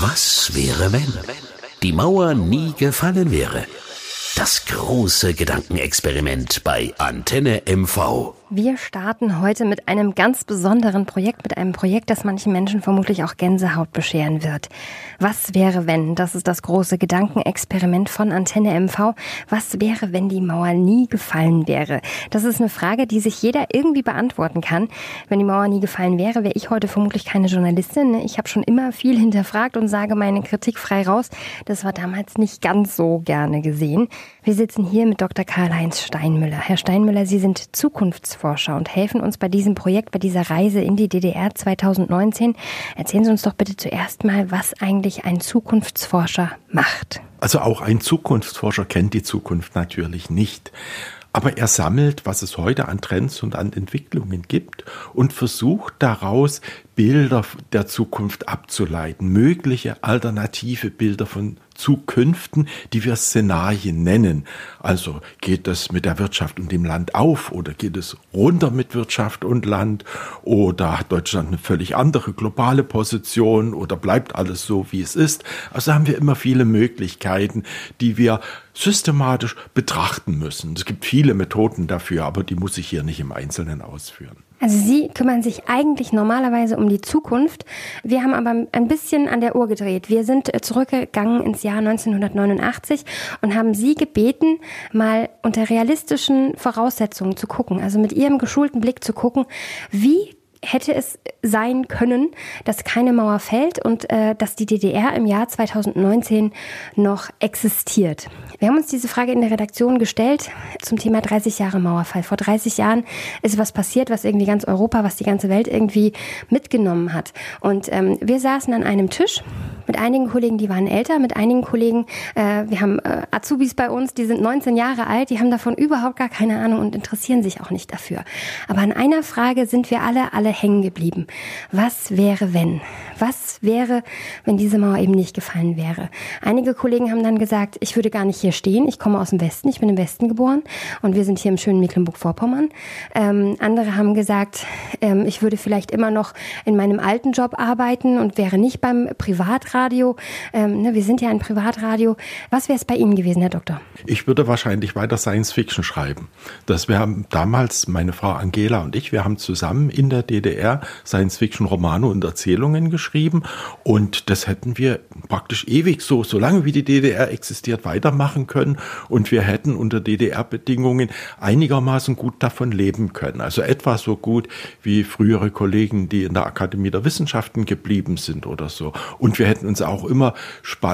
Was wäre, wenn die Mauer nie gefallen wäre? Das große Gedankenexperiment bei Antenne MV. Wir starten heute mit einem ganz besonderen Projekt, mit einem Projekt, das manchen Menschen vermutlich auch Gänsehaut bescheren wird. Was wäre, wenn? Das ist das große Gedankenexperiment von Antenne MV. Was wäre, wenn die Mauer nie gefallen wäre? Das ist eine Frage, die sich jeder irgendwie beantworten kann. Wenn die Mauer nie gefallen wäre, wäre ich heute vermutlich keine Journalistin. Ich habe schon immer viel hinterfragt und sage meine Kritik frei raus. Das war damals nicht ganz so gerne gesehen. Wir sitzen hier mit Dr. Karl-Heinz Steinmüller. Herr Steinmüller, Sie sind Zukunftsforscher und helfen uns bei diesem Projekt, bei dieser Reise in die DDR 2019. Erzählen Sie uns doch bitte zuerst mal, was eigentlich ein Zukunftsforscher macht. Also auch ein Zukunftsforscher kennt die Zukunft natürlich nicht. Aber er sammelt, was es heute an Trends und an Entwicklungen gibt und versucht daraus Bilder der Zukunft abzuleiten, mögliche alternative Bilder von Zukünften, die wir Szenarien nennen. Also geht es mit der Wirtschaft und dem Land auf oder geht es runter mit Wirtschaft und Land oder hat Deutschland eine völlig andere globale Position oder bleibt alles so, wie es ist. Also haben wir immer viele Möglichkeiten, die wir systematisch betrachten müssen. Es gibt viele Methoden dafür, aber die muss ich hier nicht im Einzelnen ausführen. Also Sie kümmern sich eigentlich normalerweise um die Zukunft. Wir haben aber ein bisschen an der Uhr gedreht. Wir sind äh, zurückgegangen ins Jahr 1989 und haben Sie gebeten, mal unter realistischen Voraussetzungen zu gucken, also mit Ihrem geschulten Blick zu gucken, wie hätte es sein können, dass keine Mauer fällt und äh, dass die DDR im Jahr 2019 noch existiert. Wir haben uns diese Frage in der Redaktion gestellt zum Thema 30 Jahre Mauerfall. Vor 30 Jahren ist was passiert, was irgendwie ganz Europa, was die ganze Welt irgendwie mitgenommen hat. Und ähm, wir saßen an einem Tisch mit einigen Kollegen, die waren älter, mit einigen Kollegen, äh, wir haben äh, Azubis bei uns, die sind 19 Jahre alt, die haben davon überhaupt gar keine Ahnung und interessieren sich auch nicht dafür. Aber an einer Frage sind wir alle, alle hängen geblieben. Was wäre, wenn? Was wäre, wenn diese Mauer eben nicht gefallen wäre? Einige Kollegen haben dann gesagt, ich würde gar nicht hier stehen. Ich komme aus dem Westen, ich bin im Westen geboren und wir sind hier im schönen Mecklenburg-Vorpommern. Ähm, andere haben gesagt, ähm, ich würde vielleicht immer noch in meinem alten Job arbeiten und wäre nicht beim Privatradio. Ähm, ne, wir sind ja ein Privatradio. Was wäre es bei Ihnen gewesen, Herr Doktor? Ich würde wahrscheinlich weiter Science Fiction schreiben. Das wir haben damals, meine Frau Angela und ich, wir haben zusammen in der DDR Science-Fiction-Romane und Erzählungen geschrieben. Und das hätten wir praktisch ewig so, solange wie die DDR existiert, weitermachen können. Und wir hätten unter DDR-Bedingungen einigermaßen gut davon leben können. Also etwa so gut wie frühere Kollegen, die in der Akademie der Wissenschaften geblieben sind oder so. Und wir hätten uns auch immer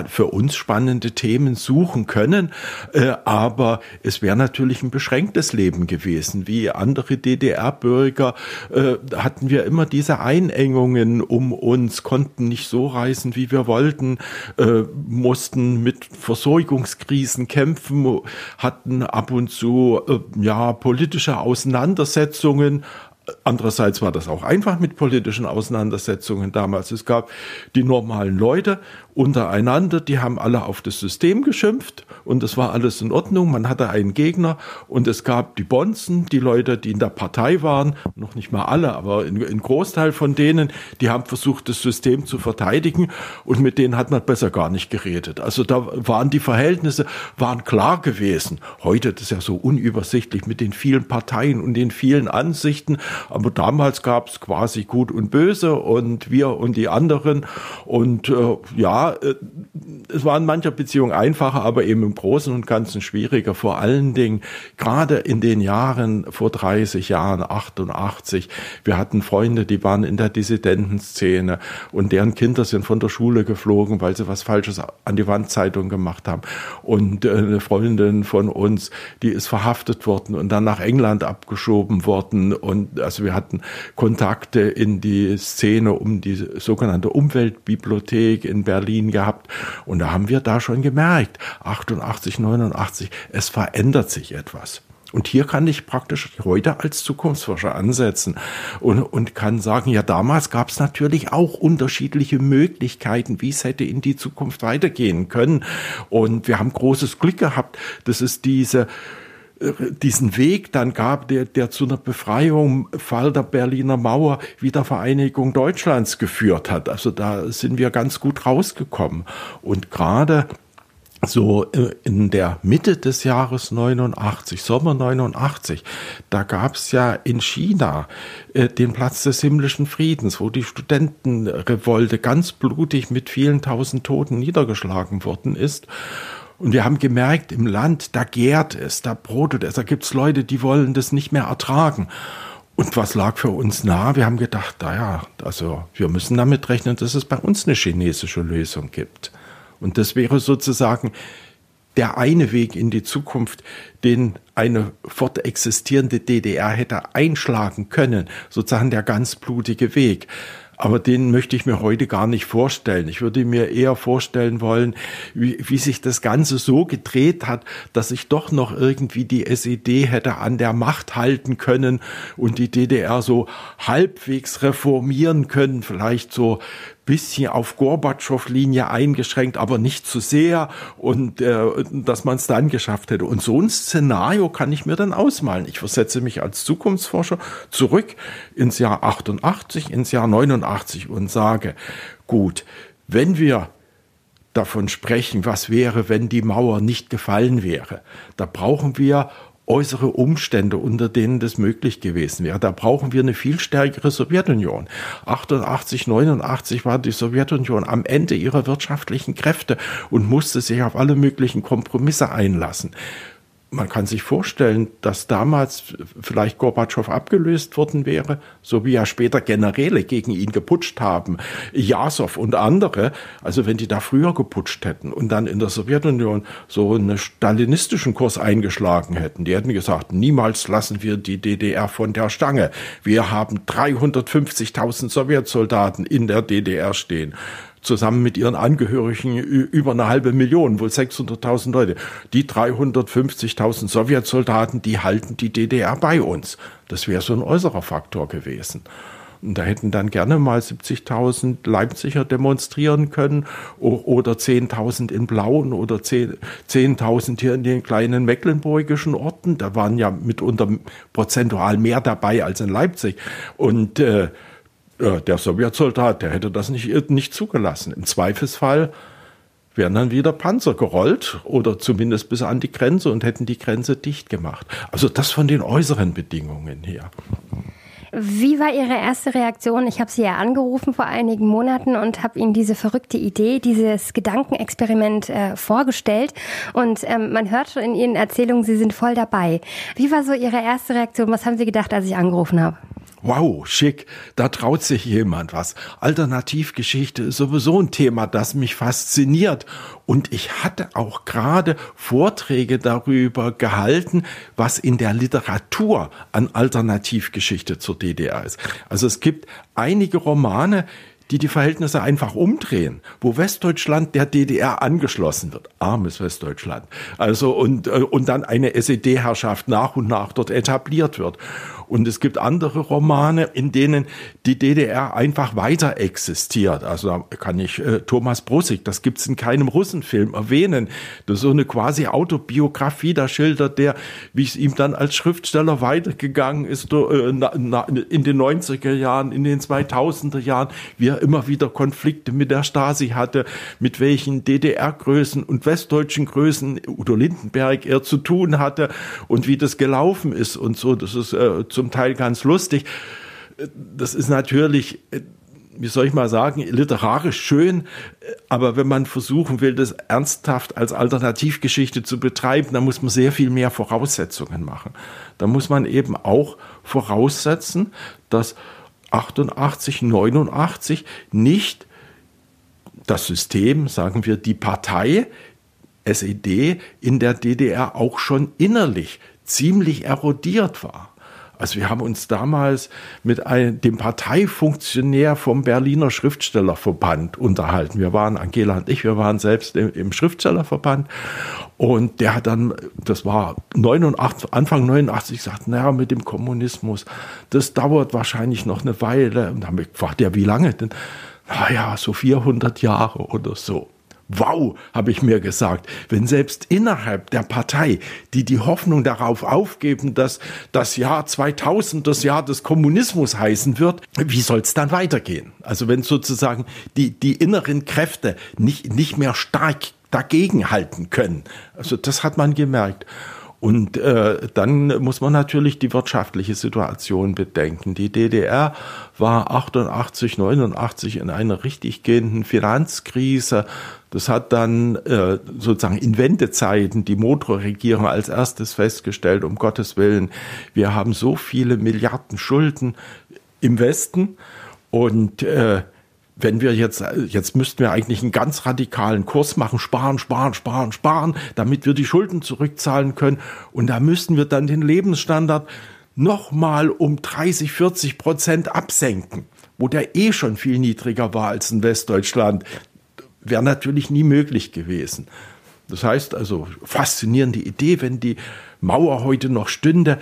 für uns spannende Themen suchen können. Äh, aber es wäre natürlich ein beschränktes Leben gewesen. Wie andere DDR-Bürger äh, hatten wir immer diese Einengungen um uns, konnten nicht so reisen, wie wir wollten, äh, mussten mit Versorgungskrisen kämpfen, hatten ab und zu ja politische Auseinandersetzungen, Andererseits war das auch einfach mit politischen Auseinandersetzungen damals. Es gab die normalen Leute untereinander, die haben alle auf das System geschimpft und es war alles in Ordnung. Man hatte einen Gegner und es gab die Bonzen, die Leute, die in der Partei waren, noch nicht mal alle, aber ein Großteil von denen, die haben versucht, das System zu verteidigen und mit denen hat man besser gar nicht geredet. Also da waren die Verhältnisse, waren klar gewesen. Heute das ist ja so unübersichtlich mit den vielen Parteien und den vielen Ansichten, aber damals gab es quasi Gut und Böse und wir und die anderen und äh, ja, äh, es war in mancher Beziehung einfacher, aber eben im Großen und Ganzen schwieriger. Vor allen Dingen gerade in den Jahren vor 30 Jahren, 88. Wir hatten Freunde, die waren in der Dissidentenszene und deren Kinder sind von der Schule geflogen, weil sie was Falsches an die Wandzeitung gemacht haben. Und äh, eine Freundin von uns, die ist verhaftet worden und dann nach England abgeschoben worden. Und also wir hatten Kontakte in die Szene um die sogenannte Umweltbibliothek in Berlin Berlin gehabt. Und da haben wir da schon gemerkt, 88, 89, es verändert sich etwas. Und hier kann ich praktisch heute als Zukunftsforscher ansetzen und, und kann sagen, ja, damals gab es natürlich auch unterschiedliche Möglichkeiten, wie es hätte in die Zukunft weitergehen können. Und wir haben großes Glück gehabt, dass es diese diesen Weg dann gab, der, der zu einer Befreiung, Fall der Berliner Mauer, Wiedervereinigung Deutschlands geführt hat. Also da sind wir ganz gut rausgekommen. Und gerade so äh, in der Mitte des Jahres 89, Sommer 89, da gab es ja in China äh, den Platz des himmlischen Friedens, wo die Studentenrevolte ganz blutig mit vielen tausend Toten niedergeschlagen worden ist. Und wir haben gemerkt, im Land, da gärt es, da brotet es, da gibt's Leute, die wollen das nicht mehr ertragen. Und was lag für uns nah? Wir haben gedacht, naja, also wir müssen damit rechnen, dass es bei uns eine chinesische Lösung gibt. Und das wäre sozusagen der eine Weg in die Zukunft, den eine fortexistierende DDR hätte einschlagen können, sozusagen der ganz blutige Weg. Aber den möchte ich mir heute gar nicht vorstellen. Ich würde mir eher vorstellen wollen, wie, wie sich das Ganze so gedreht hat, dass sich doch noch irgendwie die SED hätte an der Macht halten können und die DDR so halbwegs reformieren können, vielleicht so bisschen auf Gorbatschow-Linie eingeschränkt, aber nicht zu sehr und äh, dass man es dann geschafft hätte. Und so ein Szenario kann ich mir dann ausmalen. Ich versetze mich als Zukunftsforscher zurück ins Jahr 88, ins Jahr 89 und sage, gut, wenn wir davon sprechen, was wäre, wenn die Mauer nicht gefallen wäre, da brauchen wir äußere Umstände, unter denen das möglich gewesen wäre. Da brauchen wir eine viel stärkere Sowjetunion. 88, 89 war die Sowjetunion am Ende ihrer wirtschaftlichen Kräfte und musste sich auf alle möglichen Kompromisse einlassen man kann sich vorstellen, dass damals vielleicht Gorbatschow abgelöst worden wäre, so wie ja später Generäle gegen ihn geputscht haben, Jasow und andere. Also wenn die da früher geputscht hätten und dann in der Sowjetunion so einen stalinistischen Kurs eingeschlagen hätten, die hätten gesagt, niemals lassen wir die DDR von der Stange. Wir haben 350.000 Sowjetsoldaten in der DDR stehen zusammen mit ihren Angehörigen über eine halbe Million, wohl 600.000 Leute. Die 350.000 Sowjetsoldaten, die halten die DDR bei uns. Das wäre so ein äußerer Faktor gewesen. Und da hätten dann gerne mal 70.000 Leipziger demonstrieren können oder 10.000 in Blauen oder 10.000 hier in den kleinen mecklenburgischen Orten. Da waren ja mitunter prozentual mehr dabei als in Leipzig. Und äh, der Sowjetsoldat, der hätte das nicht, nicht zugelassen. Im Zweifelsfall wären dann wieder Panzer gerollt oder zumindest bis an die Grenze und hätten die Grenze dicht gemacht. Also das von den äußeren Bedingungen her. Wie war Ihre erste Reaktion? Ich habe Sie ja angerufen vor einigen Monaten und habe Ihnen diese verrückte Idee, dieses Gedankenexperiment äh, vorgestellt. Und ähm, man hört schon in Ihren Erzählungen, Sie sind voll dabei. Wie war so Ihre erste Reaktion? Was haben Sie gedacht, als ich angerufen habe? Wow, schick, da traut sich jemand was. Alternativgeschichte ist sowieso ein Thema, das mich fasziniert. Und ich hatte auch gerade Vorträge darüber gehalten, was in der Literatur an Alternativgeschichte zur DDR ist. Also es gibt einige Romane, die die Verhältnisse einfach umdrehen, wo Westdeutschland der DDR angeschlossen wird. Armes Westdeutschland. Also und, äh, und dann eine SED-Herrschaft nach und nach dort etabliert wird. Und es gibt andere Romane, in denen die DDR einfach weiter existiert. Also da kann ich äh, Thomas Brussig, das gibt's in keinem Russenfilm, erwähnen. Das ist so eine quasi Autobiografie, da schildert der, wie es ihm dann als Schriftsteller weitergegangen ist äh, in den 90er Jahren, in den 2000er Jahren, wie er immer wieder Konflikte mit der Stasi hatte, mit welchen DDR-Größen und westdeutschen Größen Udo Lindenberg er zu tun hatte und wie das gelaufen ist und so. Das ist äh, zum Teil ganz lustig. Das ist natürlich, wie soll ich mal sagen, literarisch schön, aber wenn man versuchen will, das ernsthaft als Alternativgeschichte zu betreiben, dann muss man sehr viel mehr Voraussetzungen machen. Da muss man eben auch voraussetzen, dass 88, 89 nicht das System, sagen wir die Partei SED in der DDR auch schon innerlich ziemlich erodiert war. Also wir haben uns damals mit einem, dem Parteifunktionär vom Berliner Schriftstellerverband unterhalten. Wir waren, Angela und ich, wir waren selbst im, im Schriftstellerverband. Und der hat dann, das war 89, Anfang 89, gesagt, naja, mit dem Kommunismus, das dauert wahrscheinlich noch eine Weile. Und dann haben ja, wie lange denn? Naja, so 400 Jahre oder so. Wow, habe ich mir gesagt, wenn selbst innerhalb der Partei, die die Hoffnung darauf aufgeben, dass das Jahr 2000 das Jahr des Kommunismus heißen wird, wie soll es dann weitergehen? Also wenn sozusagen die, die inneren Kräfte nicht, nicht mehr stark dagegen halten können. Also das hat man gemerkt. Und äh, dann muss man natürlich die wirtschaftliche Situation bedenken. Die DDR war 88, 89 in einer richtig gehenden Finanzkrise. Das hat dann äh, sozusagen in Wendezeiten die Motorregierung als erstes festgestellt, um Gottes Willen, wir haben so viele Milliarden Schulden im Westen und äh, wenn wir jetzt, jetzt müssten wir eigentlich einen ganz radikalen Kurs machen, sparen, sparen, sparen, sparen, damit wir die Schulden zurückzahlen können. Und da müssten wir dann den Lebensstandard nochmal um 30, 40 Prozent absenken, wo der eh schon viel niedriger war als in Westdeutschland. Wäre natürlich nie möglich gewesen. Das heißt also, faszinierende Idee, wenn die Mauer heute noch stünde.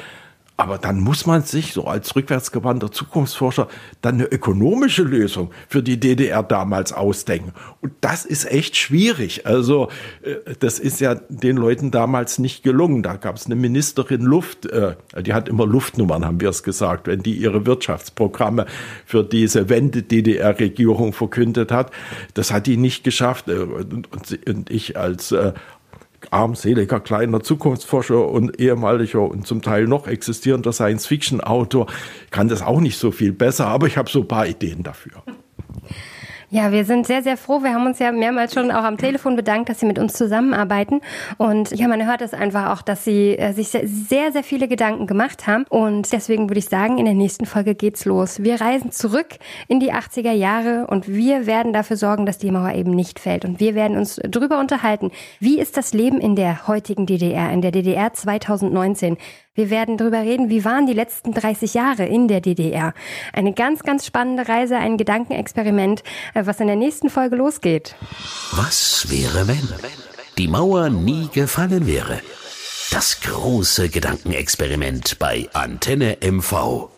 Aber dann muss man sich so als rückwärtsgewandter Zukunftsforscher dann eine ökonomische Lösung für die DDR damals ausdenken. Und das ist echt schwierig. Also äh, das ist ja den Leuten damals nicht gelungen. Da gab es eine Ministerin Luft, äh, die hat immer Luftnummern, haben wir es gesagt, wenn die ihre Wirtschaftsprogramme für diese Wende-DDR-Regierung verkündet hat. Das hat die nicht geschafft. Äh, und ich als armseliger kleiner Zukunftsforscher und ehemaliger und zum Teil noch existierender Science-Fiction-Autor kann das auch nicht so viel besser, aber ich habe so ein paar Ideen dafür. Ja, wir sind sehr, sehr froh. Wir haben uns ja mehrmals schon auch am Telefon bedankt, dass Sie mit uns zusammenarbeiten. Und ja, man hört es einfach auch, dass Sie äh, sich sehr, sehr viele Gedanken gemacht haben. Und deswegen würde ich sagen, in der nächsten Folge geht's los. Wir reisen zurück in die 80er Jahre und wir werden dafür sorgen, dass die Mauer eben nicht fällt. Und wir werden uns darüber unterhalten, wie ist das Leben in der heutigen DDR, in der DDR 2019? Wir werden darüber reden, wie waren die letzten 30 Jahre in der DDR. Eine ganz, ganz spannende Reise, ein Gedankenexperiment, äh, was in der nächsten Folge losgeht. Was wäre, wenn die Mauer nie gefallen wäre? Das große Gedankenexperiment bei Antenne MV.